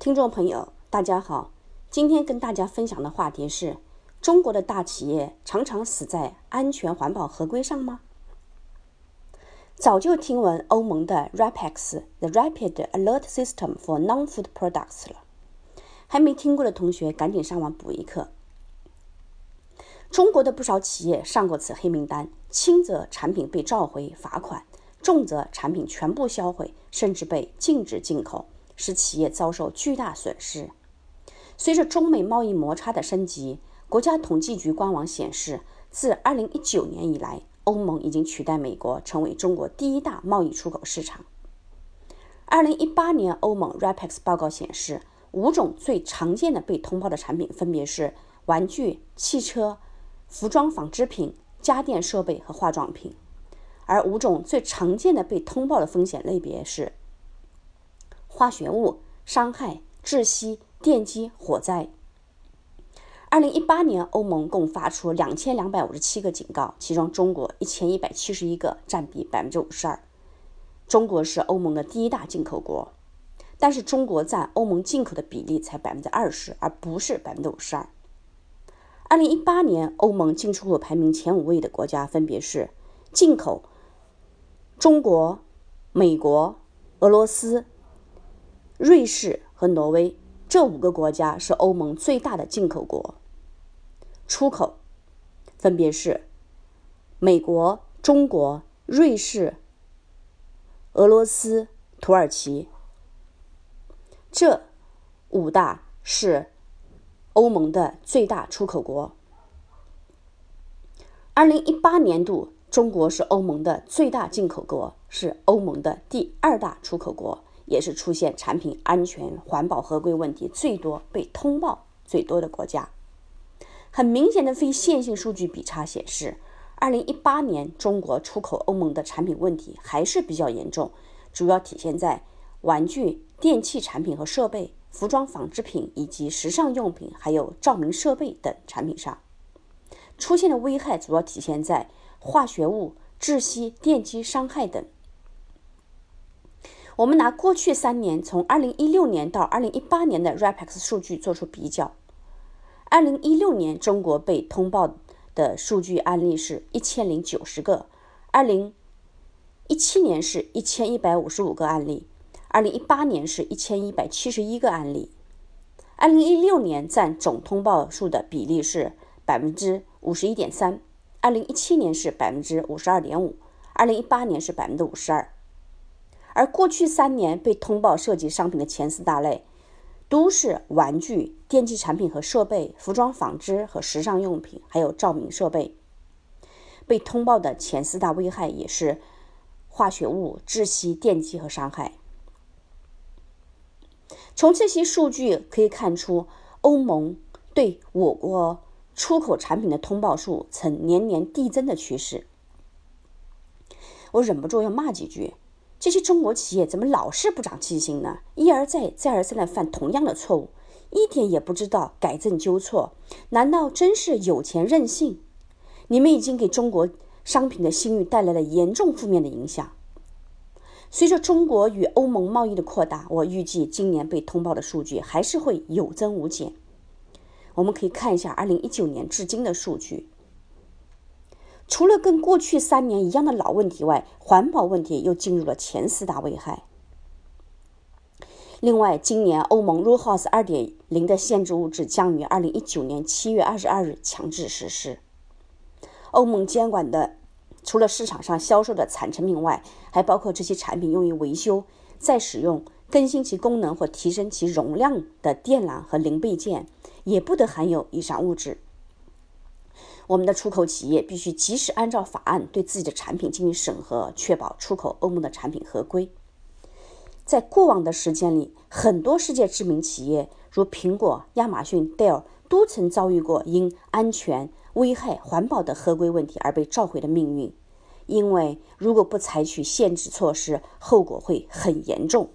听众朋友，大家好，今天跟大家分享的话题是：中国的大企业常常死在安全环保合规上吗？早就听闻欧盟的 RAPEX（The Rapid Alert System for Non-Food Products） 了，还没听过的同学赶紧上网补一课。中国的不少企业上过此黑名单，轻则产品被召回罚款，重则产品全部销毁，甚至被禁止进口。使企业遭受巨大损失。随着中美贸易摩擦的升级，国家统计局官网显示，自2019年以来，欧盟已经取代美国成为中国第一大贸易出口市场。2018年欧盟 RAPEX 报告显示，五种最常见的被通报的产品分别是玩具、汽车、服装纺织品、家电设备和化妆品，而五种最常见的被通报的风险类别是。化学物伤害、窒息、电击、火灾。二零一八年，欧盟共发出两千两百五十七个警告，其中中国一千一百七十一个，占比百分之五十二。中国是欧盟的第一大进口国，但是中国占欧盟进口的比例才百分之二十，而不是百分之五十二。二零一八年，欧盟进出口排名前五位的国家分别是进口中国、美国、俄罗斯。瑞士和挪威这五个国家是欧盟最大的进口国，出口分别是美国、中国、瑞士、俄罗斯、土耳其。这五大是欧盟的最大出口国。二零一八年度，中国是欧盟的最大进口国，是欧盟的第二大出口国。也是出现产品安全、环保合规问题最多、被通报最多的国家。很明显的非线性数据比差显示，二零一八年中国出口欧盟的产品问题还是比较严重，主要体现在玩具、电器产品和设备、服装纺织品以及时尚用品，还有照明设备等产品上。出现的危害主要体现在化学物、窒息、电击伤害等。我们拿过去三年，从二零一六年到二零一八年的 RAPEX 数据做出比较。二零一六年，中国被通报的数据案例是一千零九十个；二零一七年是一千一百五十五个案例；二零一八年是一千一百七十一个案例。二零一六年占总通报数的比例是百分之五十一点三，二零一七年是百分之五十二点五，二零一八年是百分之五十二。而过去三年被通报涉及商品的前四大类，都是玩具、电器产品和设备、服装纺织和时尚用品，还有照明设备。被通报的前四大危害也是化学物、窒息、电击和伤害。从这些数据可以看出，欧盟对我国出口产品的通报数呈年年递增的趋势。我忍不住要骂几句。这些中国企业怎么老是不长记性呢？一而再、再而三的犯同样的错误，一点也不知道改正纠错，难道真是有钱任性？你们已经给中国商品的信誉带来了严重负面的影响。随着中国与欧盟贸易的扩大，我预计今年被通报的数据还是会有增无减。我们可以看一下二零一九年至今的数据。除了跟过去三年一样的老问题外，环保问题又进入了前四大危害。另外，今年欧盟 RoHS 二点零的限制物质将于二零一九年七月二十二日强制实施。欧盟监管的除了市场上销售的产成品外，还包括这些产品用于维修、再使用、更新其功能或提升其容量的电缆和零备件，也不得含有以上物质。我们的出口企业必须及时按照法案对自己的产品进行审核，确保出口欧盟的产品合规。在过往的时间里，很多世界知名企业，如苹果、亚马逊、戴尔，都曾遭遇过因安全、危害、环保的合规问题而被召回的命运。因为如果不采取限制措施，后果会很严重。